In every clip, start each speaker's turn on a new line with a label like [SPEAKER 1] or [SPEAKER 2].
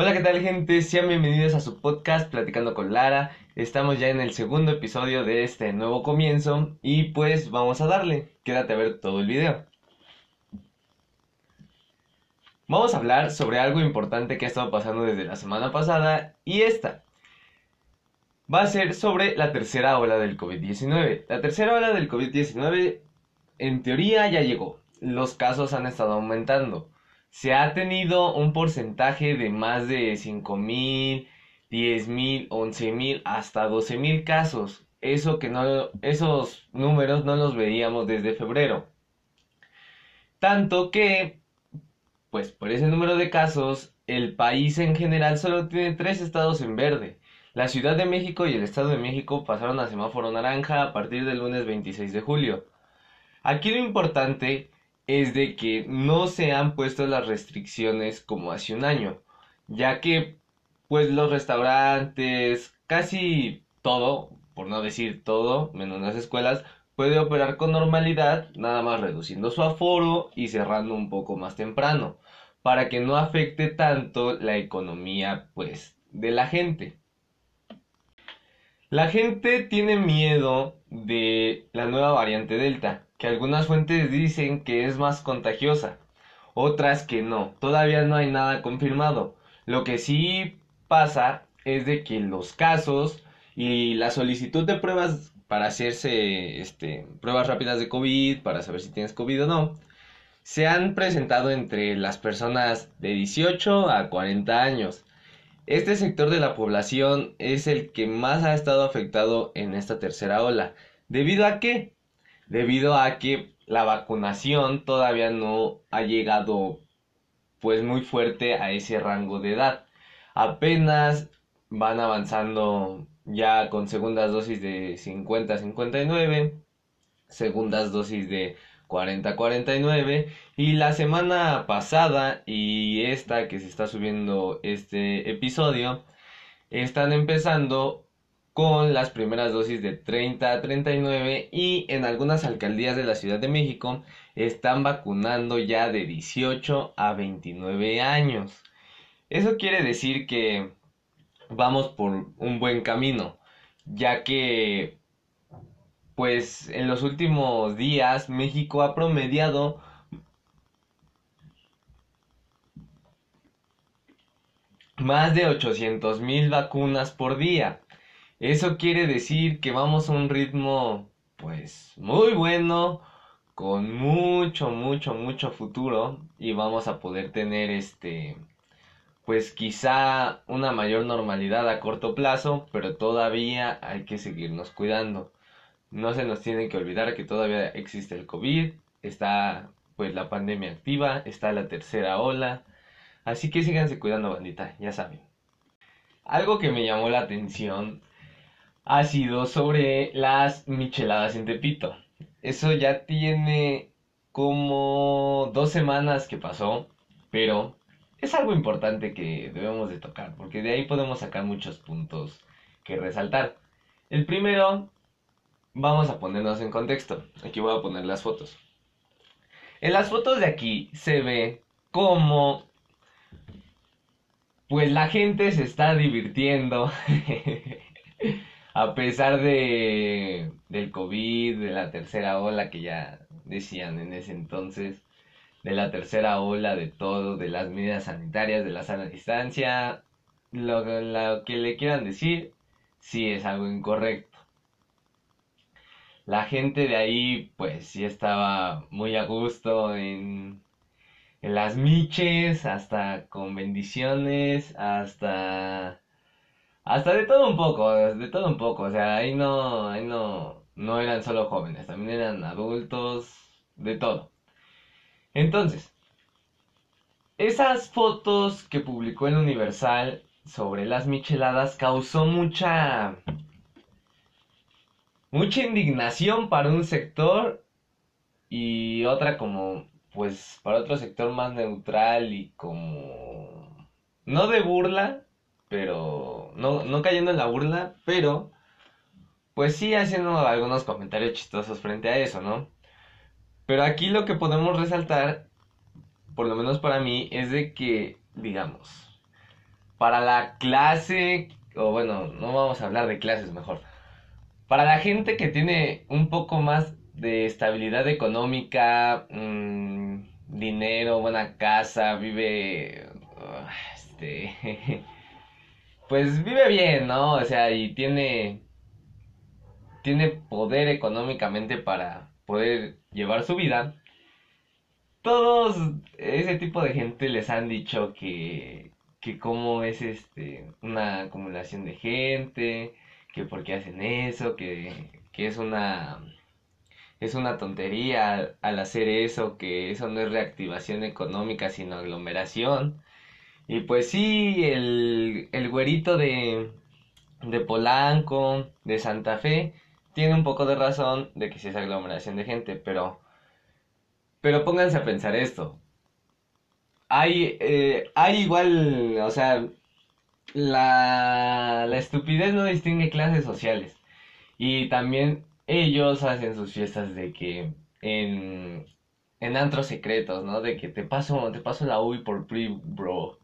[SPEAKER 1] Hola, ¿qué tal gente? Sean bienvenidos a su podcast Platicando con Lara. Estamos ya en el segundo episodio de este nuevo comienzo y pues vamos a darle. Quédate a ver todo el video. Vamos a hablar sobre algo importante que ha estado pasando desde la semana pasada y esta. Va a ser sobre la tercera ola del COVID-19. La tercera ola del COVID-19 en teoría ya llegó. Los casos han estado aumentando se ha tenido un porcentaje de más de 5.000, 10.000, 11.000, hasta 12.000 casos. Eso que no, esos números no los veíamos desde febrero. Tanto que, pues por ese número de casos, el país en general solo tiene tres estados en verde. La Ciudad de México y el Estado de México pasaron a semáforo naranja a partir del lunes 26 de julio. Aquí lo importante es de que no se han puesto las restricciones como hace un año, ya que pues los restaurantes, casi todo, por no decir todo, menos las escuelas, puede operar con normalidad, nada más reduciendo su aforo y cerrando un poco más temprano, para que no afecte tanto la economía pues de la gente. La gente tiene miedo de la nueva variante Delta, que algunas fuentes dicen que es más contagiosa, otras que no. Todavía no hay nada confirmado. Lo que sí pasa es de que los casos y la solicitud de pruebas para hacerse este, pruebas rápidas de COVID, para saber si tienes COVID o no, se han presentado entre las personas de 18 a 40 años. Este sector de la población es el que más ha estado afectado en esta tercera ola. ¿Debido a qué? debido a que la vacunación todavía no ha llegado pues muy fuerte a ese rango de edad. Apenas van avanzando ya con segundas dosis de 50 a 59, segundas dosis de 40 a 49 y la semana pasada y esta que se está subiendo este episodio están empezando con las primeras dosis de 30 a 39 y en algunas alcaldías de la Ciudad de México están vacunando ya de 18 a 29 años. Eso quiere decir que vamos por un buen camino, ya que pues en los últimos días México ha promediado más de 800 mil vacunas por día. Eso quiere decir que vamos a un ritmo pues muy bueno, con mucho, mucho, mucho futuro y vamos a poder tener este pues quizá una mayor normalidad a corto plazo, pero todavía hay que seguirnos cuidando. No se nos tiene que olvidar que todavía existe el COVID, está pues la pandemia activa, está la tercera ola, así que síganse cuidando bandita, ya saben. Algo que me llamó la atención ha sido sobre las micheladas en Tepito. Eso ya tiene como dos semanas que pasó, pero es algo importante que debemos de tocar, porque de ahí podemos sacar muchos puntos que resaltar. El primero, vamos a ponernos en contexto. Aquí voy a poner las fotos. En las fotos de aquí se ve como pues la gente se está divirtiendo a pesar de del COVID, de la tercera ola que ya decían en ese entonces, de la tercera ola, de todo, de las medidas sanitarias, de la sana distancia, lo, lo que le quieran decir, sí es algo incorrecto. La gente de ahí, pues sí estaba muy a gusto en, en las miches, hasta con bendiciones, hasta hasta de todo un poco, de todo un poco, o sea, ahí no, ahí no, no eran solo jóvenes, también eran adultos, de todo. Entonces, esas fotos que publicó el Universal sobre las micheladas causó mucha mucha indignación para un sector y otra como pues para otro sector más neutral y como no de burla pero no, no cayendo en la burla, pero pues sí haciendo algunos comentarios chistosos frente a eso, ¿no? Pero aquí lo que podemos resaltar, por lo menos para mí, es de que, digamos, para la clase, o bueno, no vamos a hablar de clases mejor. Para la gente que tiene un poco más de estabilidad económica, mm, dinero, buena casa, vive, ah, este, pues vive bien, ¿no? O sea, y tiene, tiene poder económicamente para poder llevar su vida. Todos ese tipo de gente les han dicho que, que cómo es este, una acumulación de gente, que por qué hacen eso, que, que es una es una tontería al, hacer eso, que eso no es reactivación económica, sino aglomeración. Y pues sí, el, el güerito de, de Polanco, de Santa Fe, tiene un poco de razón de que sí es aglomeración de gente, pero, pero pónganse a pensar esto. Hay, eh, hay igual, o sea, la, la estupidez no distingue clases sociales. Y también ellos hacen sus fiestas de que en, en antros secretos, ¿no? De que te paso, te paso la UI por pre, bro.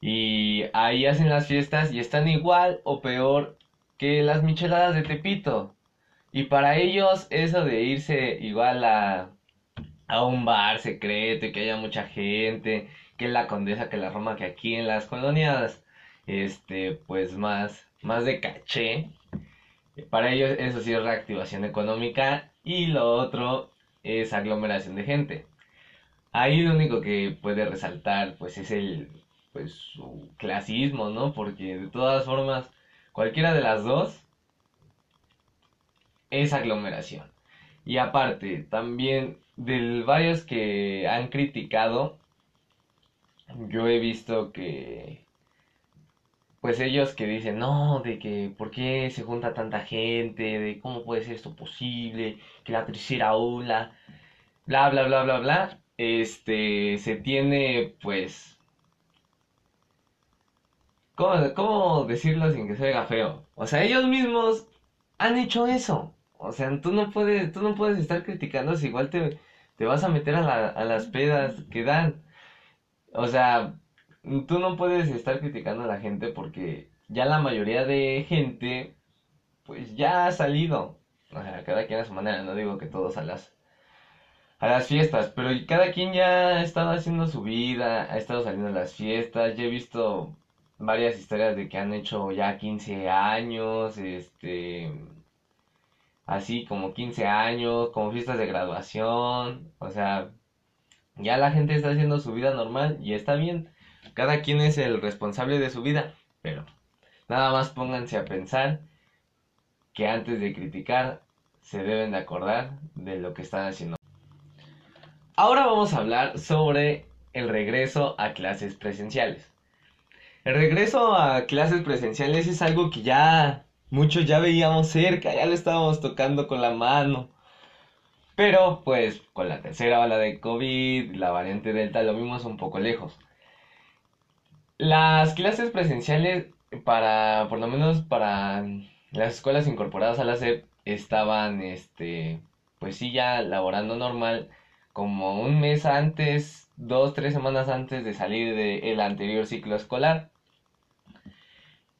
[SPEAKER 1] Y ahí hacen las fiestas y están igual o peor que las micheladas de Tepito. Y para ellos eso de irse igual a, a un bar secreto y que haya mucha gente, que la Condesa, que la Roma, que aquí en las colonias, este, pues más, más de caché. Para ellos eso sí es reactivación económica y lo otro es aglomeración de gente. Ahí lo único que puede resaltar pues es el pues su clasismo, ¿no? Porque de todas formas cualquiera de las dos es aglomeración. Y aparte, también de varios que han criticado, yo he visto que pues ellos que dicen, no, de que por qué se junta tanta gente, de cómo puede ser esto posible, que la tercera ola, bla, bla, bla, bla, bla, este, se tiene, pues, ¿cómo, cómo decirlo sin que se oiga feo? O sea, ellos mismos han hecho eso. O sea, tú no puedes, tú no puedes estar criticando si igual te, te vas a meter a, la, a las pedas que dan. O sea, tú no puedes estar criticando a la gente porque ya la mayoría de gente, pues ya ha salido. O sea, cada quien a su manera, no digo que todos a las, a las fiestas, pero cada quien ya ha estado haciendo su vida, ha estado saliendo a las fiestas, ya he visto varias historias de que han hecho ya 15 años, este, así como 15 años, como fiestas de graduación, o sea, ya la gente está haciendo su vida normal y está bien. Cada quien es el responsable de su vida, pero nada más pónganse a pensar que antes de criticar se deben de acordar de lo que están haciendo. Ahora vamos a hablar sobre el regreso a clases presenciales. El regreso a clases presenciales es algo que ya muchos ya veíamos cerca, ya lo estábamos tocando con la mano. Pero pues con la tercera ola de COVID, la variante Delta, lo vimos un poco lejos. Las clases presenciales para, por lo menos para las escuelas incorporadas a la SEP, estaban, este, pues sí, ya laborando normal, como un mes antes, dos, tres semanas antes de salir del anterior ciclo escolar.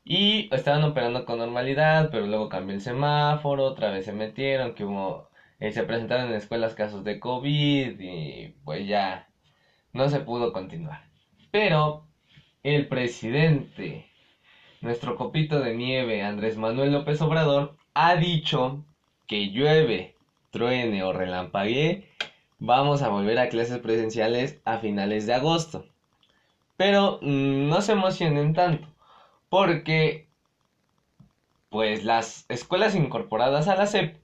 [SPEAKER 1] Y estaban operando con normalidad, pero luego cambió el semáforo, otra vez se metieron, que hubo, eh, se presentaron en escuelas casos de COVID y pues ya no se pudo continuar. Pero el presidente, nuestro copito de nieve, Andrés Manuel López Obrador, ha dicho que llueve, truene o relampaguee, vamos a volver a clases presenciales a finales de agosto. Pero no se emocionen tanto, porque pues las escuelas incorporadas a la SEP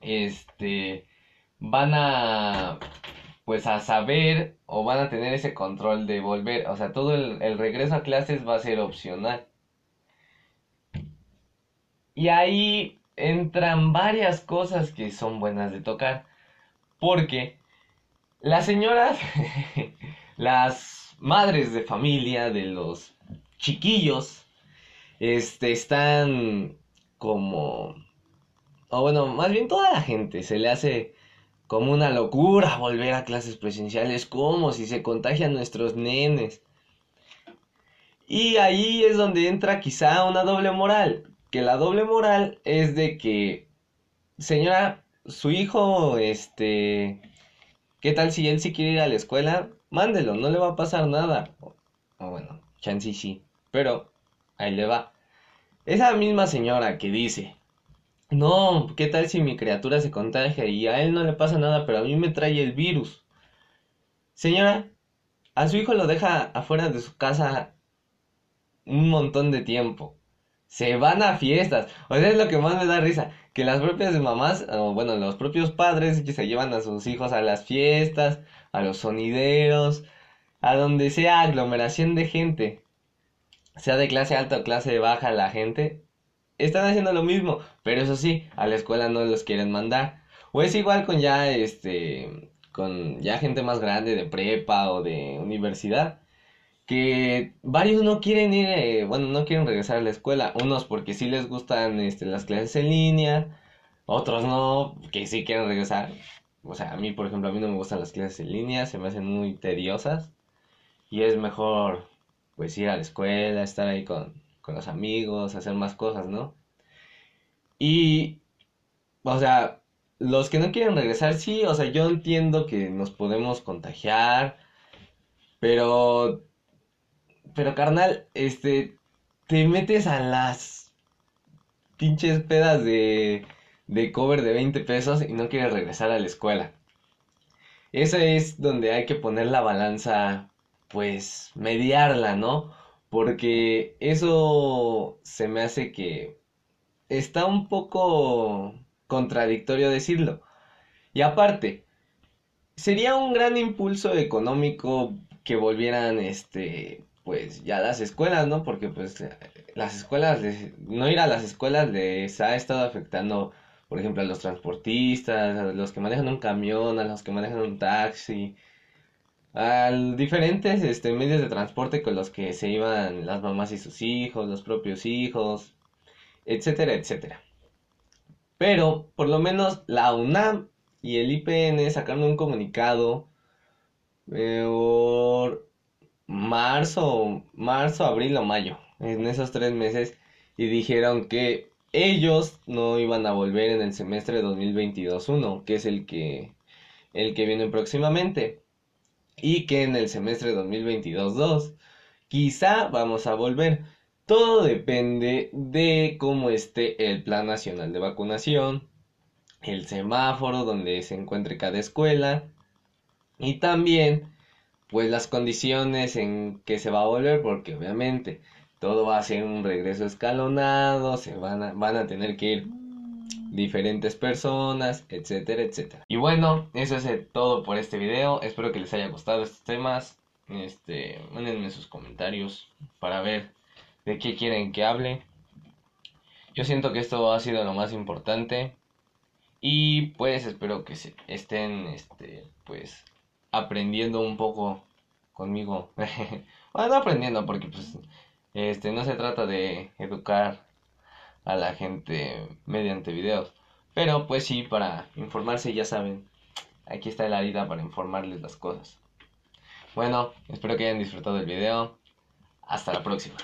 [SPEAKER 1] este van a pues a saber o van a tener ese control de volver, o sea, todo el, regreso a clases va a ser opcional. Y ahí entran varias cosas que son buenas de tocar, porque las señoras, las madres de familia de los chiquillos, este, están como, o bueno, más bien toda la gente se le hace como una locura volver a clases presenciales, como si se contagian nuestros nenes. Y ahí es donde entra quizá una doble moral, que la doble moral es de que, señora, su hijo, este, ¿qué tal si él sí quiere ir a la escuela? Mándelo, no le va a pasar nada. O bueno, chance sí, pero ahí le va. Esa misma señora que dice, no, ¿qué tal si mi criatura se contagia y a él no le pasa nada, pero a mí me trae el virus? Señora, a su hijo lo deja afuera de su casa un montón de tiempo. Se van a fiestas. O sea, es lo que más me da risa. Que las propias mamás, o bueno, los propios padres que se llevan a sus hijos a las fiestas, a los sonideros, a donde sea aglomeración de gente, sea de clase alta o clase baja la gente, están haciendo lo mismo, pero eso sí, a la escuela no los quieren mandar. O es igual con ya este con ya gente más grande de prepa o de universidad que varios no quieren ir, eh, bueno, no quieren regresar a la escuela, unos porque sí les gustan este, las clases en línea, otros no, que sí quieren regresar. O sea, a mí, por ejemplo, a mí no me gustan las clases en línea, se me hacen muy tediosas y es mejor pues ir a la escuela, estar ahí con, con los amigos, hacer más cosas, ¿no? Y, o sea, los que no quieren regresar, sí, o sea, yo entiendo que nos podemos contagiar, pero, pero carnal, este, te metes a las pinches pedas de, de cover de 20 pesos y no quieres regresar a la escuela. Eso es donde hay que poner la balanza, pues, mediarla, ¿no? Porque eso se me hace que está un poco contradictorio decirlo. Y aparte, sería un gran impulso económico que volvieran este pues ya las escuelas, ¿no? Porque pues las escuelas no ir a las escuelas les ha estado afectando, por ejemplo, a los transportistas, a los que manejan un camión, a los que manejan un taxi, a diferentes este, medios de transporte con los que se iban las mamás y sus hijos, los propios hijos, etcétera, etcétera. Pero por lo menos la UNAM y el IPN sacaron un comunicado eh, por marzo, marzo, abril o mayo, en esos tres meses, y dijeron que ellos no iban a volver en el semestre 2022-1, que es el que, el que viene próximamente y que en el semestre 2022-2 quizá vamos a volver. Todo depende de cómo esté el Plan Nacional de Vacunación, el semáforo donde se encuentre cada escuela y también pues las condiciones en que se va a volver porque obviamente todo va a ser un regreso escalonado, se van a, van a tener que ir diferentes personas, etcétera, etcétera. Y bueno, eso es todo por este video. Espero que les haya gustado estos temas. Este, mándenme sus comentarios para ver de qué quieren que hable. Yo siento que esto ha sido lo más importante y pues espero que se estén este pues aprendiendo un poco conmigo. bueno, no aprendiendo porque pues este no se trata de educar a la gente mediante videos. Pero pues sí, para informarse ya saben, aquí está la herida para informarles las cosas. Bueno, espero que hayan disfrutado el video. Hasta la próxima.